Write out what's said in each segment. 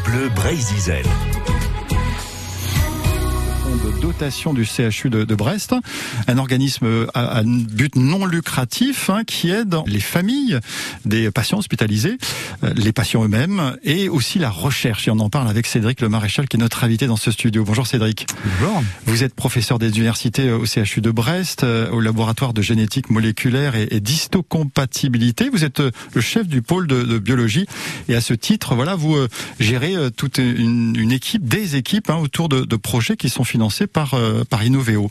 Bleu Brésil de dotation du CHU de, Brest, un organisme à, but non lucratif hein, qui aide les familles des patients hospitalisés, euh, les patients eux-mêmes et aussi la recherche. Et on en parle avec Cédric Le Maréchal qui est notre invité dans ce studio. Bonjour Cédric. Bonjour. Vous êtes professeur des universités au CHU de Brest, euh, au laboratoire de génétique moléculaire et, d'histocompatibilité. Vous êtes euh, le chef du pôle de, biologie et à ce titre, voilà, vous gérez toute une, équipe, des équipes hein, autour de, de projets qui sont financés par, euh, par Innoveo.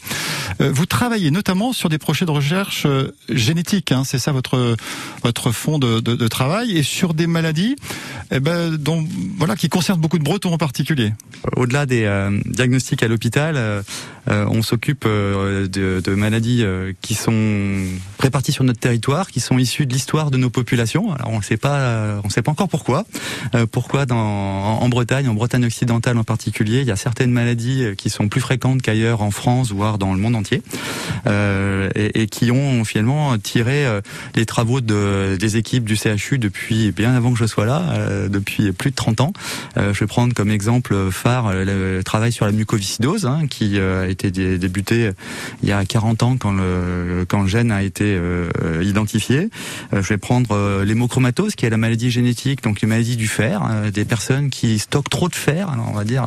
Euh, vous travaillez notamment sur des projets de recherche euh, génétique, hein, c'est ça votre, votre fond de, de, travail, et sur des maladies eh ben, dont, voilà, qui concernent beaucoup de Bretons en particulier. Au-delà des diagnostics à l'hôpital, on s'occupe de, de, maladies qui sont réparties sur notre territoire, qui sont issues de l'histoire de nos populations. Alors on ne sait pas, on sait pas encore pourquoi. pourquoi dans, en Bretagne, en Bretagne occidentale en particulier, il y a certaines maladies qui sont plus fréquentes qu'ailleurs en France, voire dans le monde entier, euh, et, qui ont finalement tiré euh, les travaux de, des équipes du CHU depuis bien avant que je sois là, euh, depuis plus de 30 ans. Euh, je vais prendre comme exemple phare le travail sur la mucoviscidose, hein, qui a été débuté il y a 40 ans quand le, quand le gène a été identifié. je vais prendre l'hémochromatose, qui est la maladie génétique, donc les maladies du fer, des personnes qui stockent trop de fer, alors on va dire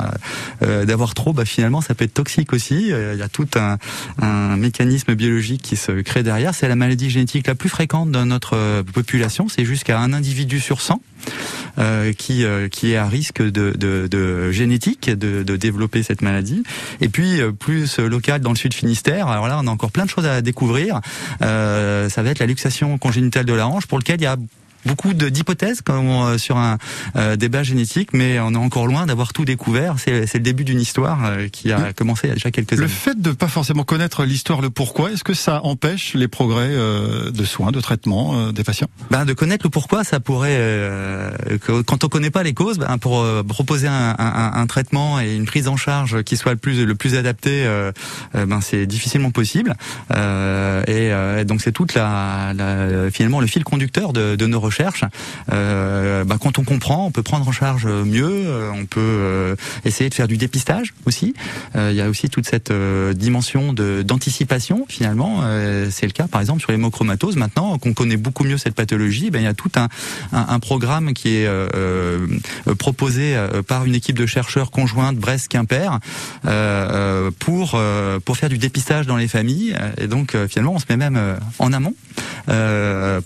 d'avoir trop, bah, finalement ça peut être toxique aussi. Euh, il y a tout un, un mécanisme biologique qui se crée derrière. C'est la maladie génétique la plus fréquente dans notre euh, population. C'est jusqu'à un individu sur 100 euh, qui euh, qui est à risque de, de, de génétique de, de, développer cette maladie. Et puis plus local dans le sud Finistère. Alors là, on a encore plein de choses à découvrir. Euh, ça va être la luxation congénitale de la hanche, pour lequel il y a beaucoup d'hypothèses euh, sur un euh, débat génétique, mais on est encore loin d'avoir tout découvert. C'est le début d'une histoire euh, qui a commencé il y a déjà quelques années. Le fait de pas forcément connaître l'histoire, le pourquoi, est-ce que ça empêche les progrès de soins, de traitement des patients? Ben, De connaître le pourquoi, ça pourrait... quand on connaît pas les causes, ben, pour proposer un, un, un, traitement et une prise en charge qui soit le plus, le plus adapté, ben, c'est difficilement possible. et, donc c'est toute la, la, finalement le fil conducteur de, de nos recherches euh, bah, quand on comprend, on peut prendre en charge mieux, euh, on peut euh, essayer de faire du dépistage aussi. Il y a aussi toute cette dimension d'anticipation finalement. c'est le cas par exemple sur l'hémochromatose. Maintenant qu'on connaît beaucoup mieux cette pathologie, ben, il y a tout un, un, programme qui est proposé par une équipe de chercheurs conjointe Brest-Quimper pour pour faire du dépistage dans les familles. Et donc finalement, on se met même en amont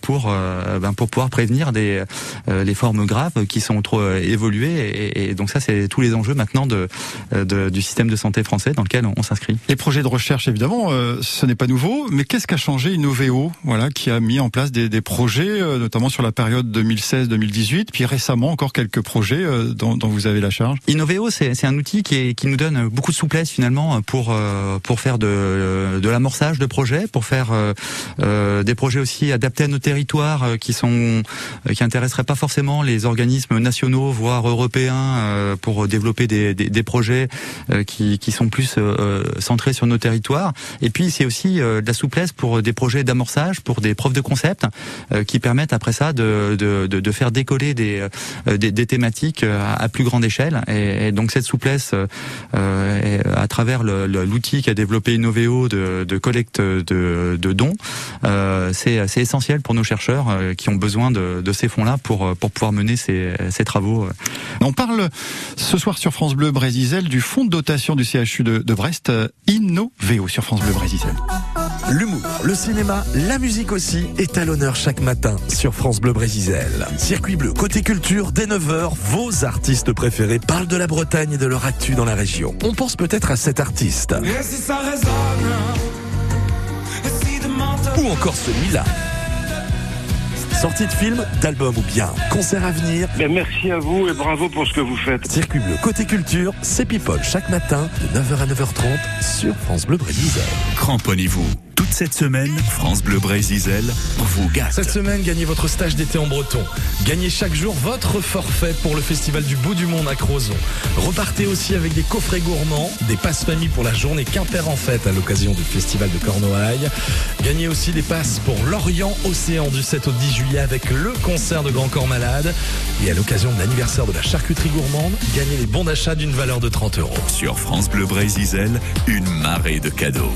pour ben, pour pouvoir prévenir des euh, les formes graves qui sont trop euh, évoluées. Et, donc ça, c'est tous les enjeux maintenant de, de, du système de santé français dans lequel on, s'inscrit. Les projets de recherche, évidemment, euh, ce n'est pas nouveau. Mais qu'est-ce qu'a changé Innoveo, voilà, qui a mis en place des, des projets, notamment sur la période 2016-2018, puis récemment encore quelques projets dont, dont, vous avez la charge? Innoveo, c'est un outil qui, est, qui nous donne beaucoup de souplesse finalement pour pour faire de, de l'amorçage de projets, pour faire des projets aussi adaptés à nos territoires qui sont euh, qui intéresserait pas forcément les organismes nationaux, voire européens, euh, pour développer des, des, des projets euh, qui, qui sont plus centrés sur nos territoires. Et puis c'est aussi de la souplesse pour des projets d'amorçage, pour des preuves de concept, qui permettent après ça de, de, de, de faire décoller des, des, des, thématiques à plus grande échelle. Et, et donc cette souplesse, à travers l'outil qu'a développé Innoveo de, de collecte de, de dons, c'est essentiel pour nos chercheurs qui ont besoin de, de ces fonds-là pour, euh, pour pouvoir mener ces, ces, travaux. On parle ce soir sur France Bleu Brésisel du fonds de dotation du CHU de, de Brest, Innoveo sur France Bleu Brésisel. L'humour, le cinéma, la musique aussi est à l'honneur chaque matin sur France Bleu Brésisel. Circuit bleu, côté culture, dès 9h, vos artistes préférés parlent de la Bretagne et de leur actu dans la région. On pense peut-être à cet artiste. Ou encore celui-là. Sortie de film, d'album ou bien concert à venir. Ben, merci à vous et bravo pour ce que vous faites. Circuit bleu côté culture, c'est People chaque matin de 9h à 9h30 sur France Bleu Brésil. Cramponnez-vous Toute cette semaine, France Bleu Brésil vous gâte. Cette semaine, gagnez votre stage d'été en breton. Gagnez chaque jour votre forfait pour le festival du bout du monde à Crozon. Repartez aussi avec des coffrets gourmands, des passes famille pour la journée Quimper en fête à l'occasion du festival de Cornouailles. Gagnez aussi des passes pour l'Orient Océan du 7 au 10 juillet avec le concert de Grand Corps Malade. Et à l'occasion de l'anniversaire de la charcuterie gourmande, gagnez les bons d'achat d'une valeur de 30 euros. Sur France Bleu Brésil, une marée de cadeaux.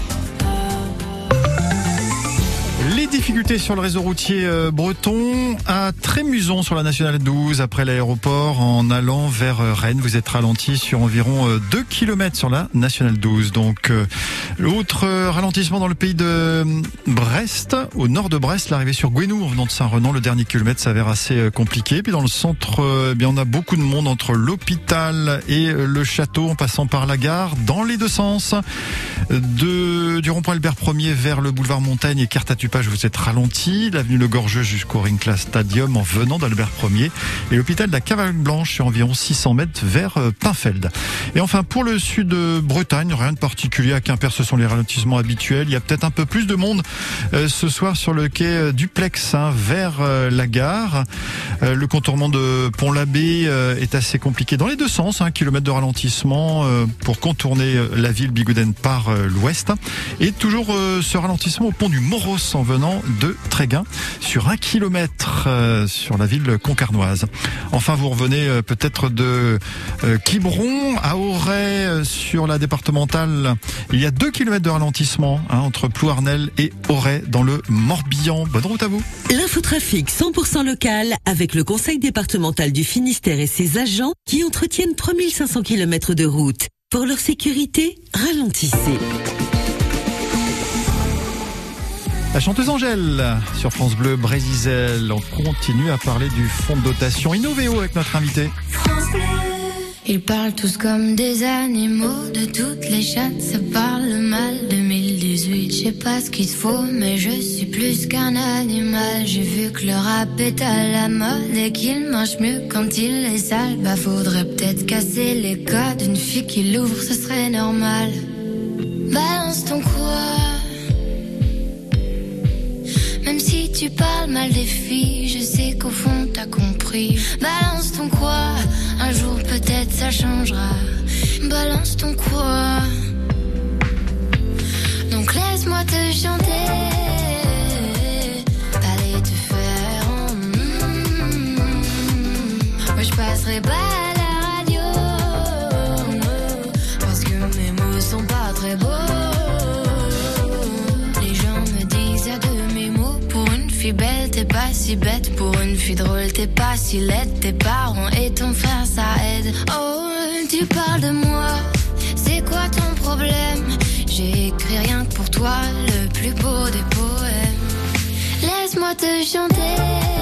Difficultés sur le réseau routier euh, breton à Trémuson sur la nationale 12 après l'aéroport en allant vers euh, Rennes. Vous êtes ralenti sur environ 2 euh, km sur la nationale 12. Donc l'autre ralentissement dans le pays de Brest, au nord de Brest, l'arrivée sur Gouenou en venant de Saint-Renan, le dernier kilomètre s'avère assez compliqué. Puis dans le centre, eh bien on a beaucoup de monde entre l'hôpital et le château en passant par la gare dans les deux sens. De, du rond-point Albert 1er vers le boulevard Montaigne et Cartatupage vous êtes ralenti. L'avenue Le Gorgeux jusqu'au Ringclass Stadium en venant d'Albert 1er. Et l'hôpital de la Cavale Blanche sur environ 600 mètres vers euh, Pinfeld. Et enfin, pour le sud de Bretagne, rien de particulier à Quimper, ce sont les ralentissements habituels. Il y a peut-être un peu plus de monde euh, ce soir sur le quai euh, Duplex hein, vers la gare. le contournement de Pont-l'Abbé est assez compliqué dans les deux sens. Un kilomètre de ralentissement pour contourner la ville Bigouden par l'ouest. Et toujours ce ralentissement au pont du Moros en venant de Tréguin sur un kilomètre euh, sur la ville concarnoise. Enfin, vous revenez euh, peut-être de euh, Quiberon à Auray sur la départementale. Il y a deux kilomètres de ralentissement hein, entre Plouarnel et Auray dans le Morbihan. Bonne route à vous. L'infotrafic 100% local avec le conseil départemental du Finistère et ses agents qui entretiennent 3500 km de route. Pour leur sécurité, ralentissez. La chanteuse Angèle sur France Bleu Brésil. On continue à parler du fonds de dotation Innovéo avec notre invité. Ils parlent tous comme des animaux, de toutes les chattes, ça parle mal. 2018, je sais pas ce qu'il se faut, mais je suis plus qu'un animal. J'ai vu que le rap est à la mode et qu'il mange mieux quand il est sale. Bah faudrait peut-être casser les codes, une fille qui l'ouvre, ce serait normal. Balance ton quoi? Tu parles mal des filles, je sais qu'au fond t'as compris. Balance ton quoi, un jour peut-être ça changera. Balance ton quoi. Donc laisse-moi te chanter. Allez te faire. Mm, Moi je passerai pas si bête. Pour une fille drôle, t'es pas si laide. Tes parents et ton frère, ça aide. Oh, tu parles de moi, c'est quoi ton problème? J'ai écrit rien que pour toi, le plus beau des poèmes. Laisse-moi te chanter.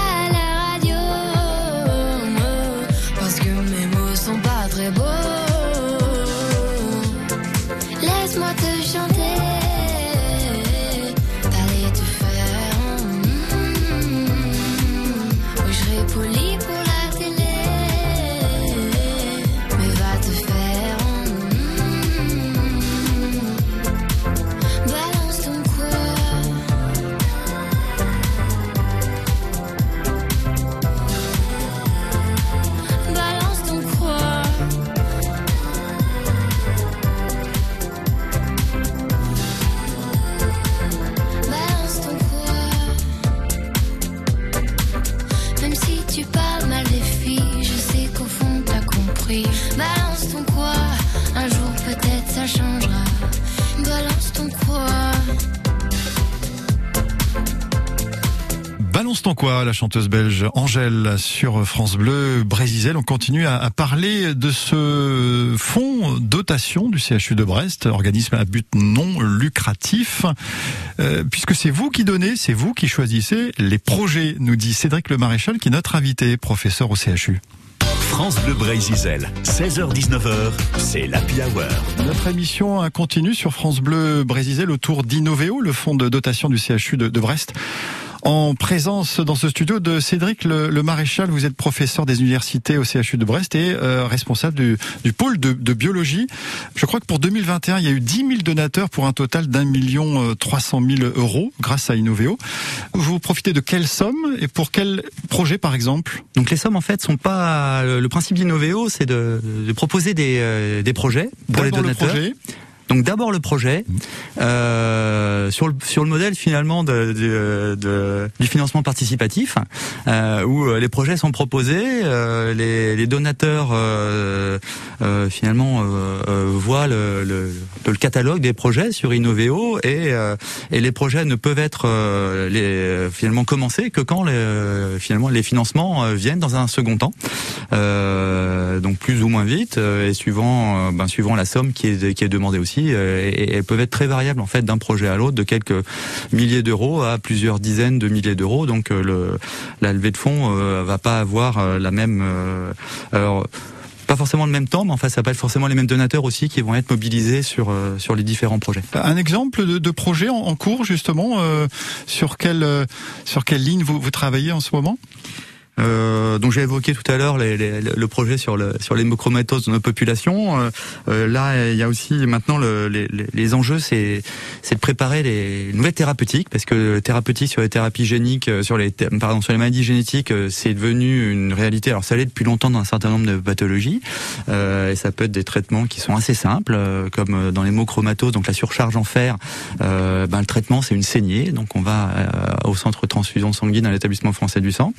quoi, la chanteuse belge Angèle sur France Bleu Brésisel. On continue à, parler de ce fonds dotation du CHU de Brest, organisme à but non lucratif, euh, puisque c'est vous qui donnez, c'est vous qui choisissez les projets, nous dit Cédric Le Maréchal, qui est notre invité, professeur au CHU. France Bleu Brésil, 16h-19h, c'est l'Happy Hour. Notre émission continue sur France Bleu Brésil autour d'Innoveo, le fonds de dotation du CHU de Brest en présence dans ce studio de Cédric le, Maréchal. Vous êtes professeur des universités au CHU de Brest et euh, responsable du, du pôle de, de, biologie. Je crois que pour 2021, il y a eu 10 000 donateurs pour un total d'un million 300 euh, 000 euros grâce à Innoveo. Vous profitez de quelle somme et pour quel projet par exemple? Donc les sommes en fait sont pas le principe d'Innoveo, c'est de, de, proposer des, euh, des projets pour les donateurs. Donc d'abord le projet euh, sur le sur le modèle finalement du financement participatif euh, où euh, les projets sont proposés, les, donateurs finalement voient le, le, catalogue des projets sur Innoveo et et les projets ne peuvent être finalement commencés que quand les, finalement les financements viennent dans un second temps, donc plus ou moins vite et suivant ben, suivant la somme qui est qui est demandée aussi euh, et, elles peuvent être très variables en fait d'un projet à l'autre, de quelques milliers d'euros à plusieurs dizaines de milliers d'euros. Donc euh, la levée de fonds euh, va pas avoir la même alors pas forcément le même temps, mais enfin ça pas être forcément les mêmes donateurs aussi qui vont être mobilisés sur sur les différents projets. Un exemple de, projet en, cours justement sur quelle sur quelle ligne vous travaillez en ce moment? Euh, donc j'ai évoqué tout à l'heure le projet sur, le, sur l'hémochromatose de nos populations. Euh, euh, là, il y a aussi maintenant le, les, les, enjeux, c'est, c'est de préparer les nouvelles thérapeutiques, parce que thérapeutique sur les thérapies géniques, euh, sur les pardon sur les maladies génétiques, euh, c'est devenu une réalité. Alors ça l'est depuis longtemps dans un certain nombre de pathologies, et ça peut être des traitements qui sont assez simples, comme dans l'hémochromatose, donc la surcharge en fer. ben le traitement c'est une saignée, donc on va au centre transfusion sanguine à l'établissement français du sang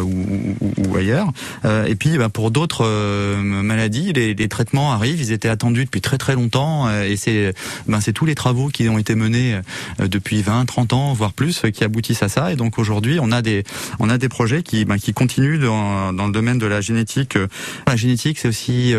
ou, ou, ailleurs. Euh, et puis bah, pour d'autres euh, maladies, les, les, traitements arrivent, ils étaient attendus depuis très très longtemps euh, et c'est ben, c'est tous les travaux qui ont été menés depuis 20, 30 ans, voire plus, qui aboutissent à ça. Et donc aujourd'hui, on a des on a des projets qui ben, qui continuent dans, dans le domaine de la génétique. La génétique, c'est aussi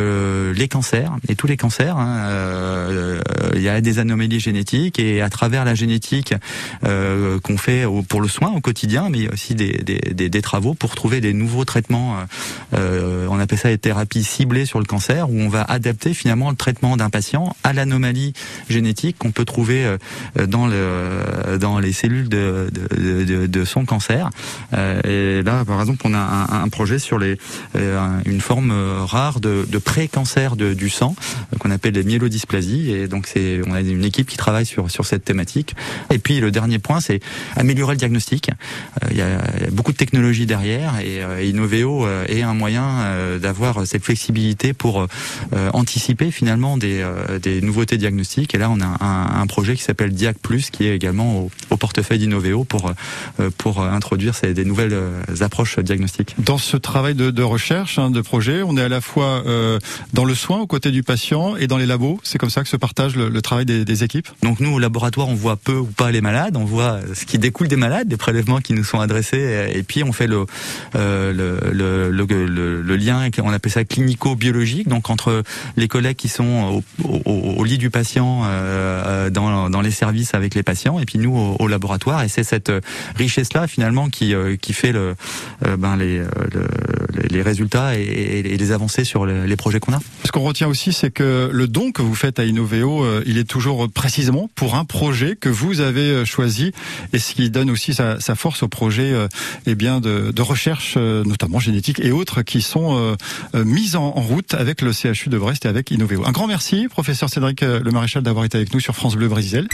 les cancers et tous les cancers. Hein, il y a des anomalies génétiques et à travers la génétique qu'on fait pour le soin au quotidien, mais il aussi des, des, des, des travaux pour trouver des nouveaux traitements. Euh, euh, on appelle ça des thérapies ciblées sur le cancer, où on va adapter finalement le traitement d'un patient à l'anomalie génétique qu'on peut trouver euh, dans le dans les cellules de, son cancer. et là, par exemple, on a un, projet sur une forme rare de, pré-cancer du sang qu'on appelle les myélodysplasies. Et donc c'est on a une équipe qui travaille sur cette thématique. Et puis le dernier point, c'est améliorer le diagnostic. Il y a beaucoup de technologies derrière et euh, Innoveo euh, est un moyen euh, d'avoir cette flexibilité pour anticiper finalement des, des nouveautés diagnostiques. Et là, on a un, un projet qui s'appelle Diac Plus qui est également au, au portefeuille d'Innoveo pour pour introduire ces, des nouvelles approches diagnostiques. Dans ce travail de, de recherche, hein, de projet, on est à la fois euh, dans le soin aux côtés du patient et dans les labos. C'est comme ça que se partage le, le travail des, des, équipes. Donc nous, au laboratoire, on voit peu ou pas les malades, on voit ce qui découle des malades, des prélèvements qui nous sont adressés, et puis on fait le, le, le, le, le, lien, on appelle ça clinico-biologique, donc entre les collègues qui sont au, lit du patient, euh, dans, dans les services avec les patients, et puis nous au, laboratoire. Et c'est cette richesse-là finalement qui, euh, qui fait le, euh, ben les, les résultats et, et, les avancées sur les, projets qu'on a. Ce qu'on retient aussi, c'est que le don que vous faites à Innoveo, il est toujours précisément pour un projet que vous avez choisi, et ce qui donne aussi sa, force au projet, eh bien de, recherche euh, notamment génétiques et autres, qui sont euh, euh, mises en, route avec le CHU de Brest et avec Innoveo. Un grand merci, professeur Cédric Le Maréchal, d'avoir été avec nous sur France Bleu Brésil.